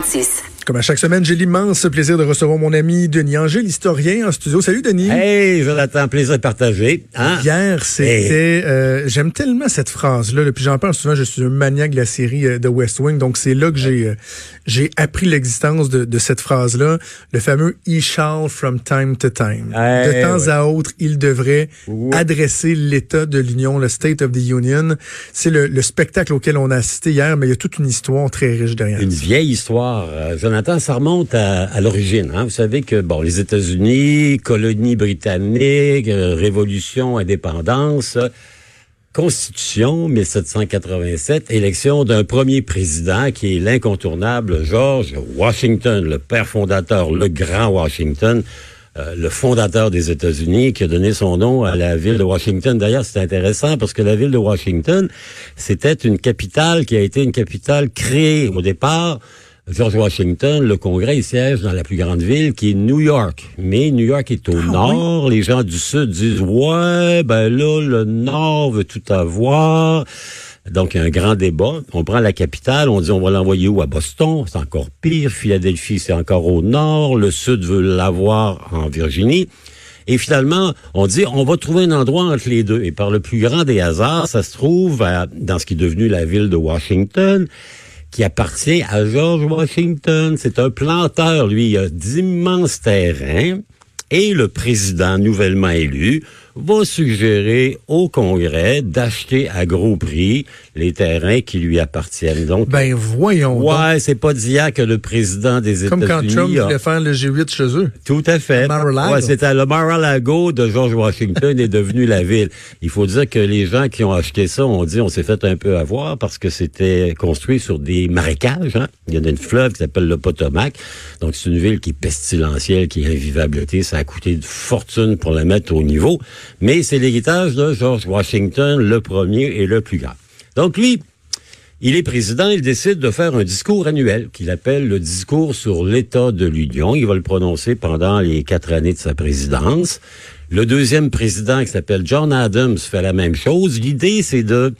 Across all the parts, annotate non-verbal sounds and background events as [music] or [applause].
Francis Comme à chaque semaine, j'ai l'immense plaisir de recevoir mon ami Denis Angers, l'historien en studio. Salut Denis. Hey, Jonathan, plaisir partagé. Hein? Hier, c'était. euh, J'aime tellement cette phrase-là. là, Puis j'en parle souvent. Je suis un maniaque de la série euh, de West Wing. Donc c'est là que j'ai euh, j'ai appris l'existence de, de cette phrase-là. Le fameux "He shall from time to time". De temps ouais. à autre, il devrait adresser l'État de l'Union, le State of the Union. C'est le, le spectacle auquel on a assisté hier, mais il y a toute une histoire très riche derrière. Une ça. vieille histoire, euh, Jonathan, ça remonte à, l'origine. Hein? Vous savez que bon, les États-Unis, colonie britannique, euh, révolution, indépendance, Constitution 1787, élection d'un premier président qui est l'incontournable George Washington, le père fondateur, le grand Washington, euh, le fondateur des États-Unis, qui a donné son nom à la ville de Washington. D'ailleurs, c'est intéressant parce que la ville de Washington, c'était une capitale qui a été une capitale créée au départ. George Washington, le Congrès, il siège dans la plus grande ville qui est New York. Mais New York est au nord. Les gens du sud disent, ouais, ben là, le nord veut tout avoir. Donc, il y a un grand débat. On prend la capitale, on dit on va l'envoyer où? À Boston, c'est encore pire. Philadelphie, c'est encore au nord. Le sud veut l'avoir en Virginie. Et finalement, on dit on va trouver un endroit entre les deux. Et par le plus grand des hasards, ça se trouve à- dans ce qui est devenu la ville de Washington qui appartient à George Washington. C'est un planteur, lui, il a d'immenses terrains. Et le président nouvellement élu va suggérer au Congrès d'acheter à gros prix les terrains qui lui appartiennent. Donc, Ben voyons. donc. ouais, c'est pas d'hier que le président des Comme quand États-Unis Trump a- voulait faire le G8 chez eux. tout à fait. Mar-a-Lago. Ouais, c'était le Mar-a-Lago de George Washington est devenu la ville. Il faut dire que les gens qui ont acheté ça ont dit on s'est fait un peu avoir parce que c'était construit sur des marécages. Hein? Il y a une fleuve qui s'appelle le Potomac. Donc c'est une ville qui est pestilentielle, qui est invivabilité. Ça a coûté une fortune pour la mettre au niveau. Mais c'est l'héritage de George Washington, le premier et le plus grand. Donc lui, il est président, il décide de faire un discours annuel qu'il appelle le discours sur l'état de l'Union. Il va le prononcer pendant les quatre années de sa présidence. Le deuxième président, qui s'appelle John Adams, fait la même chose. L'idée, c'est de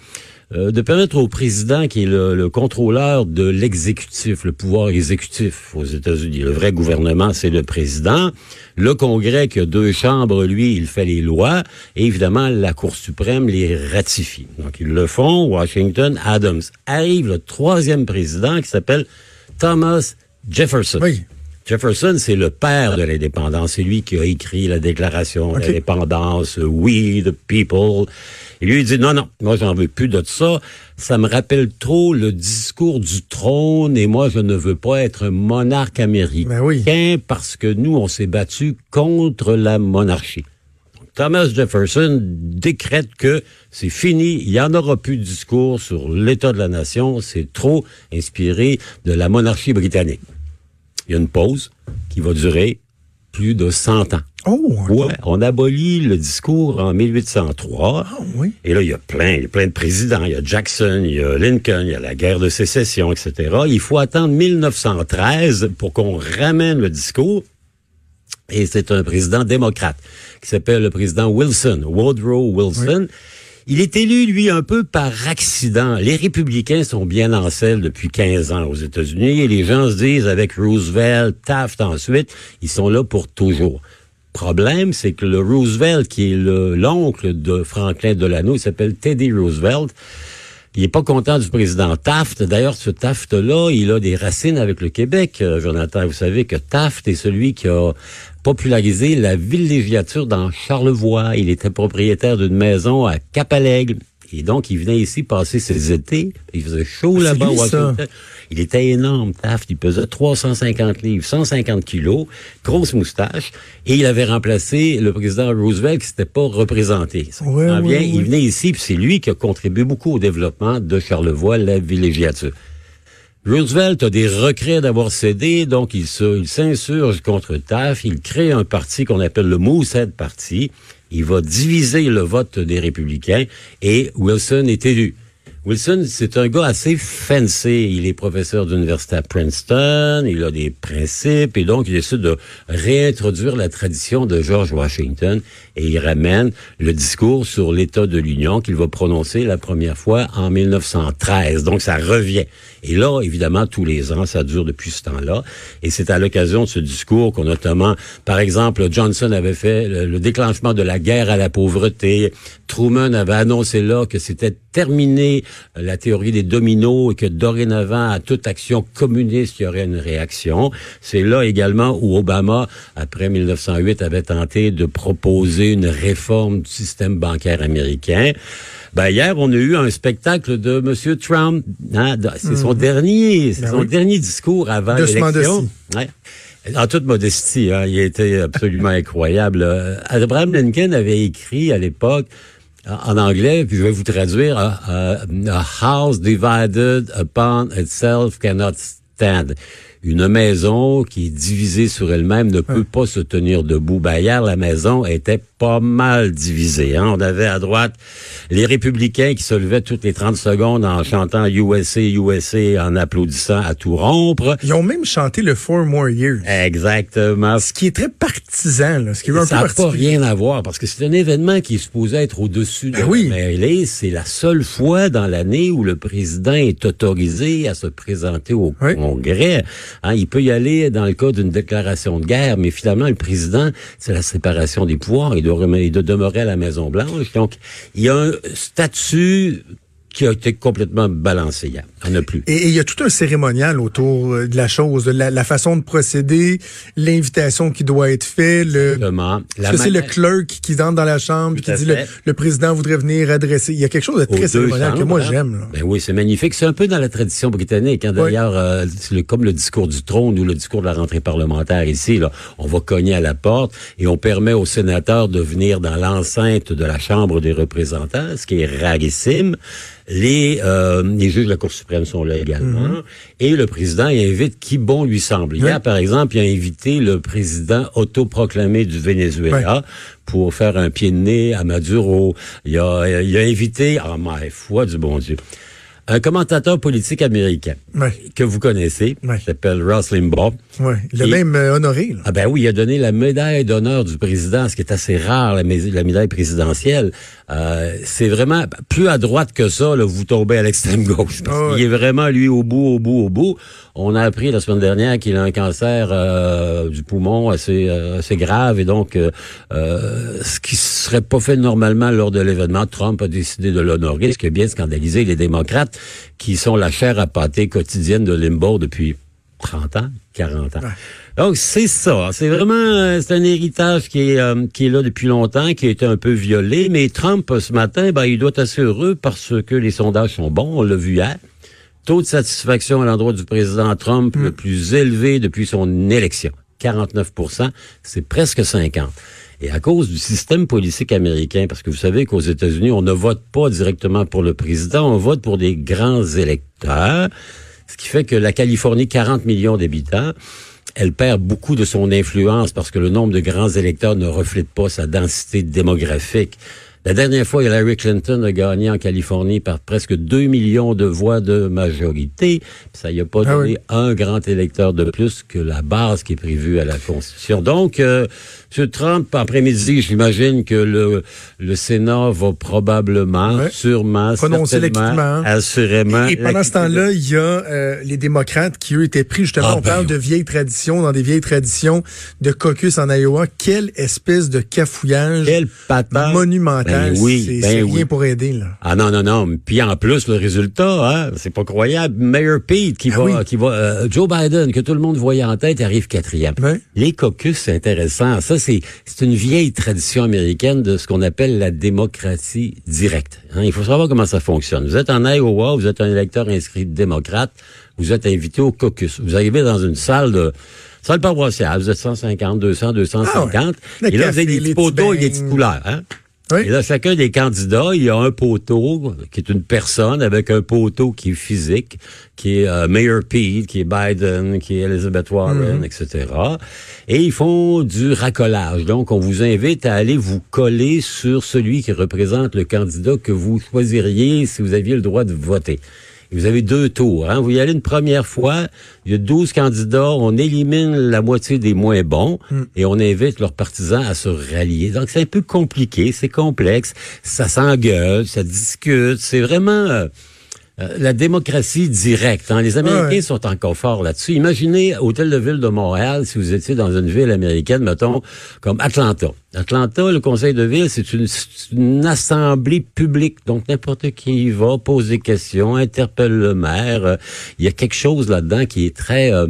euh, de permettre au président, qui est le, le contrôleur de l'exécutif, le pouvoir exécutif aux États-Unis. Le vrai gouvernement, c'est le président. Le Congrès, qui a deux chambres, lui, il fait les lois. Et évidemment, la Cour suprême les ratifie. Donc, ils le font. Washington, Adams. Arrive le troisième président, qui s'appelle Thomas Jefferson. Oui. Jefferson, c'est le père de l'indépendance. C'est lui qui a écrit la déclaration d'indépendance, We the People. Et lui, il dit, non, non, moi, j'en veux plus de ça. Ça me rappelle trop le discours du trône et moi, je ne veux pas être un monarque américain Ben oui. parce que nous, on s'est battu contre la monarchie. Thomas Jefferson décrète que c'est fini, il n'y en aura plus de discours sur l'état de la nation, c'est trop inspiré de la monarchie britannique. Il y a une pause qui va durer plus de 100 ans. Oh, Ouais, on abolit le discours en 1803. Ah, oui. Et là, il y a plein, il y a plein de présidents. Il y a Jackson, il y a Lincoln, il y a la guerre de sécession, etc. Il faut attendre 1913 pour qu'on ramène le discours. Et c'est un président démocrate qui s'appelle le président Wilson, Woodrow Wilson. Il est élu, lui, un peu par accident. Les républicains sont bien en selle depuis 15 ans aux États-Unis et les gens se disent, avec Roosevelt, Taft ensuite, ils sont là pour toujours. Problème, c'est que le Roosevelt, qui est le- l'oncle de Franklin Delano, il s'appelle Teddy Roosevelt, il est pas content du président Taft. D'ailleurs, ce Taft-là, il a des racines avec le Québec, euh, Jonathan. Vous savez que Taft est celui qui a popularisé la villégiature dans Charlevoix. Il était propriétaire d'une maison à Cap-à-l'Aigle. Et donc, il venait ici passer ses étés. Il faisait chaud Ah, là-bas. Il était énorme, Taft. Il pesait 350 livres, 150 kilos, grosse moustache. Et il avait remplacé le président Roosevelt qui s'était pas représenté. Ça Ouais, comprend ouais, bien? Il venait ici, puis c'est lui qui a contribué beaucoup au développement de Charlevoix, la villégiature. Roosevelt a des regrets d'avoir cédé, donc il il s'insurge contre Taft, il crée un parti qu'on appelle le Moosehead Party, il va diviser le vote des républicains et Wilson est élu. Wilson, c'est un gars assez fancy. Il est professeur d'université à Princeton, il a des principes et donc il décide de réintroduire la tradition de George Washington et il ramène le discours sur l'état de l'Union qu'il va prononcer la première fois en 1913. Donc ça revient. Et là, évidemment, tous les ans, ça dure depuis ce temps-là. Et c'est à l'occasion de ce discours qu'on notamment, par exemple, Johnson avait fait le, déclenchement de la guerre à la pauvreté. Truman avait annoncé là que c'était terminé euh, la théorie des dominos et que dorénavant, à toute action communiste, il y aurait une réaction. C'est là également où Obama, après 1908, avait tenté de proposer une réforme du système bancaire américain. Ben, hier, on a eu un spectacle de M. Trump. Hein, c'est son mhm. dernier, c'est ben son dernier discours avant l'élection. Ouais. En toute modestie, hein, il était absolument [laughs] incroyable. Euh, Abraham Lincoln avait écrit à l'époque en anglais, puis je vais vous traduire, a house divided upon itself cannot stand une maison qui est divisée sur elle-même ne peut pas se tenir debout. Ben, hier, la maison était pas mal divisée. Hein? On avait à droite les républicains qui se levaient toutes les 30 secondes en chantant USA, USA, en applaudissant à tout rompre. Ils ont même chanté le Four More Years. Exactement. Ce qui est très partisan, là, ce qui est un Ça n'a pas rien à voir, parce que c'est un événement qui est supposé être au-dessus de ben oui. C'est la seule fois dans l'année où le président est autorisé à se présenter au Congrès. Hein, il peut y aller dans le cas d'une déclaration de guerre, mais finalement, le président, c'est la séparation des pouvoirs. Il il doit demeurer à la Maison-Blanche. Donc, il y a un statut qui a été complètement balancé. Il a plus. Et il y a tout un cérémonial autour euh, de la chose, la, la façon de procéder, l'invitation qui doit être faite. Le, Est-ce que c'est le clerc qui entre dans la chambre qui dit le, le, président voudrait venir adresser. Il y a quelque chose de très cérémonial que moi hein? j'aime. Ben oui, c'est magnifique. C'est un peu dans la tradition britannique. Hein, D'ailleurs, euh, comme le discours du trône ou le discours de la rentrée parlementaire ici, là, on va cogner à la porte et on permet aux sénateurs de venir dans l'enceinte de la Chambre des représentants, ce qui est rarissime. Les, euh, les juges de la Cour suprême sont là également. Mhm. Et le président invite qui bon lui semble. Hier, par exemple, il a invité le président autoproclamé du Venezuela pour faire un pied de nez à Maduro. Il a, il a invité, ah ma foi du bon Dieu, un commentateur politique américain que vous connaissez, qui s'appelle Ross Limbaugh. Ouais. Il a même euh, honoré. Ah ben oui, il a donné la médaille d'honneur du président, ce qui est assez rare, la, médaille présidentielle. Euh, c'est vraiment plus à droite que ça, là, vous tombez à l'extrême gauche. Il est vraiment lui au bout, au bout, au bout. On a appris la semaine dernière qu'il a un cancer euh, du poumon assez assez grave et donc ce qui serait pas fait normalement lors de l'événement, Trump a décidé de l'honorer, ce qui a bien scandalisé les démocrates qui sont la chair à pâté quotidienne de Limbaugh depuis 30 ans, 40 ans. Donc c'est ça, c'est vraiment euh, c'est un héritage qui est euh, qui est là depuis longtemps, qui a été un peu violé, mais Trump ce matin, ben il doit être assez heureux parce que les sondages sont bons, on l'a vu hier. Taux de satisfaction à l'endroit du président Trump le mm. plus élevé depuis son élection, 49% c'est presque 50. Et à cause du système politique américain, parce que vous savez qu'aux États-Unis, on ne vote pas directement pour le président, on vote pour des grands électeurs, ce qui fait que la Californie, 40 millions d'habitants, elle perd beaucoup de son influence parce que le nombre de grands électeurs ne reflète pas sa densité démographique. La dernière fois, Hillary Clinton a gagné en Californie par presque 2 millions de voix de majorité. Ça n'y a pas ah donné un grand électeur de plus que la base qui est prévue à la Constitution. Donc, euh, M. Trump, après-midi, j'imagine que le, le Sénat va probablement, sûrement, certainement, assurément... Et, pendant ce temps-là, il y a euh, les démocrates qui, eux, étaient pris, justement, ah, on ben parle de vieilles traditions, dans des vieilles traditions de caucus en Iowa. Quelle espèce de cafouillage Quel monumental. Ben oui, c'est ben rien pour aider, là. Ah non, non, non. Puis en plus, le résultat, hein, c'est pas croyable. Mayor Pete qui ah va... qui va euh, Joe Biden, que tout le monde voyait en tête, arrive quatrième. Les caucus, c'est intéressant. Ça, c'est une vieille tradition américaine de ce qu'on appelle la démocratie directe. Hein. Il faut savoir comment ça fonctionne. Vous êtes en Iowa, vous êtes un électeur inscrit démocrate, vous êtes invité au caucus. Vous arrivez dans une salle de salle paroissiale, vous êtes 150, 200, 250, et là, vous avez des petits poteaux et des petites couleurs. Hein? Et là, chacun des candidats, il y a un poteau qui est une personne avec un poteau qui est physique, qui est euh, Mayor Pete, qui est Biden, qui est Elizabeth Warren, etc. Mm-hmm. Et ils font du racolage. Donc, on vous invite à aller vous coller sur celui qui représente le candidat que vous choisiriez si vous aviez le droit de voter vous avez deux tours. Hein? Vous y allez une première fois, il y a 12 candidats, on élimine la moitié des moins bons hmm. et on invite leurs partisans à se rallier. Donc c'est un peu compliqué, c'est complexe, ça s'engueule, ça discute, c'est vraiment... Euh, euh, la démocratie directe. Hein. Les Américains sont encore forts là-dessus. Imaginez Hôtel de Ville de Montréal si vous étiez dans une ville américaine, mettons, comme Atlanta. Atlanta, le conseil de ville, c'est une, assemblée publique. Donc, n'importe qui y va, pose des questions, interpelle le maire. Euh, il y a quelque chose là-dedans qui est très... Euh,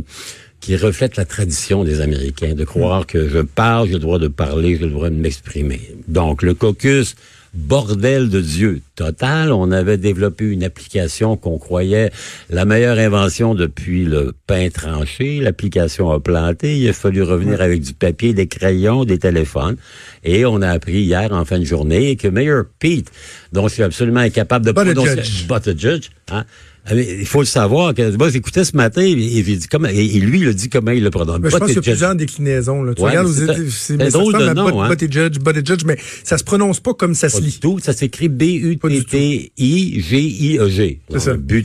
qui reflète la tradition des Américains, de croire que je parle, j'ai le droit de parler, j'ai le droit de m'exprimer. Donc, le caucus bordel de Dieu total. On avait développé une application qu'on croyait la meilleure invention depuis le pain tranché. L'application a planté. Il a fallu revenir avec du papier, des crayons, des téléphones. Et on a appris hier en fin de journée que Mayor Pete, dont je suis absolument incapable de prononcer... Judge. But a judge. Hein, il faut le savoir. Que, moi, j'écoutais ce matin et, dit comment, et, lui, il a dit comment il le prononce. je pense qu'il y a plusieurs déclinaisons. Là. Tu regardes c'est drôle de nom. Hein? judge, but judge, mais ça se prononce pas comme ça se lit. tout. Ça s'écrit B-U-T-T-I-G-I-E-G. C'est ça. E,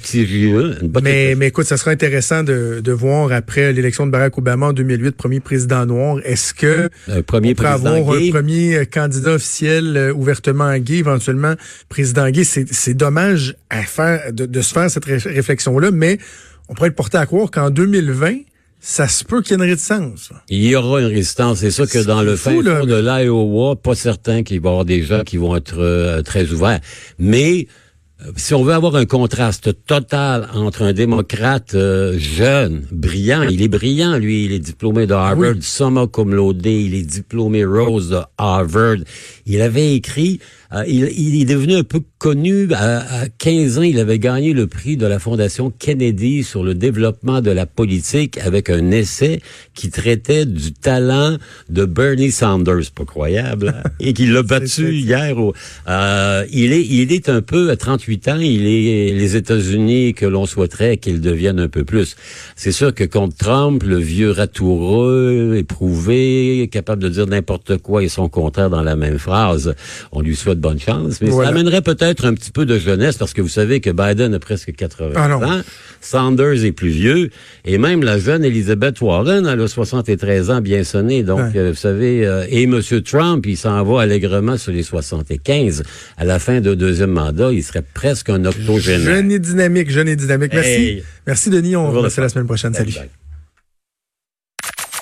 mais, mais écoute, ça sera intéressant de, de voir après l'élection de Barack Obama en 2008, premier président noir, est-ce que un premier on peut avoir un premier euh, candidat officiel euh, ouvertement gay, éventuellement président gay? C'est dommage à faire de, de se faire cette réflexion-là, mais on pourrait le porter à croire qu'en 2020, ça se peut qu'il y ait une réticence. Il y aura une résistance. C'est ça que dans le fin fond de l'Iowa, pas certain qu'il va y avoir des gens qui vont être euh, très ouverts. Mais euh, si on veut avoir un contraste total entre un démocrate euh, jeune, brillant, il est brillant, lui, il est diplômé de Harvard, oui. comme laude, il est diplômé Rose de Harvard. Il avait écrit euh, il, est devenu un peu connu. À, 15 ans, il avait gagné le prix de la Fondation Kennedy sur le développement de la politique avec un essai qui traitait du talent de Bernie Sanders, pas croyable, hein, [laughs] et qu'il l'a battu hier. Euh, il est, il est un peu à 38 ans. Il est les États-Unis que l'on souhaiterait qu'il devienne un peu plus. C'est sûr que contre Trump, le vieux ratoureux, éprouvé, capable de dire n'importe quoi et son contraire dans la même phrase, on lui souhaite bonne chance. Mais ça amènerait peut-être un petit peu de jeunesse parce que vous savez que Biden a presque 80 ah ans. Sanders est plus vieux. Et même la jeune Elizabeth Warren, elle a 73 ans bien sonné. Donc, euh, vous savez, euh, et M. Trump, il s'en va allègrement sur les 75. À la fin de deuxième mandat, il serait presque un octogénaire. Jeune et dynamique, jeune et dynamique. Merci. Merci, Denis. On se la semaine prochaine. Salut.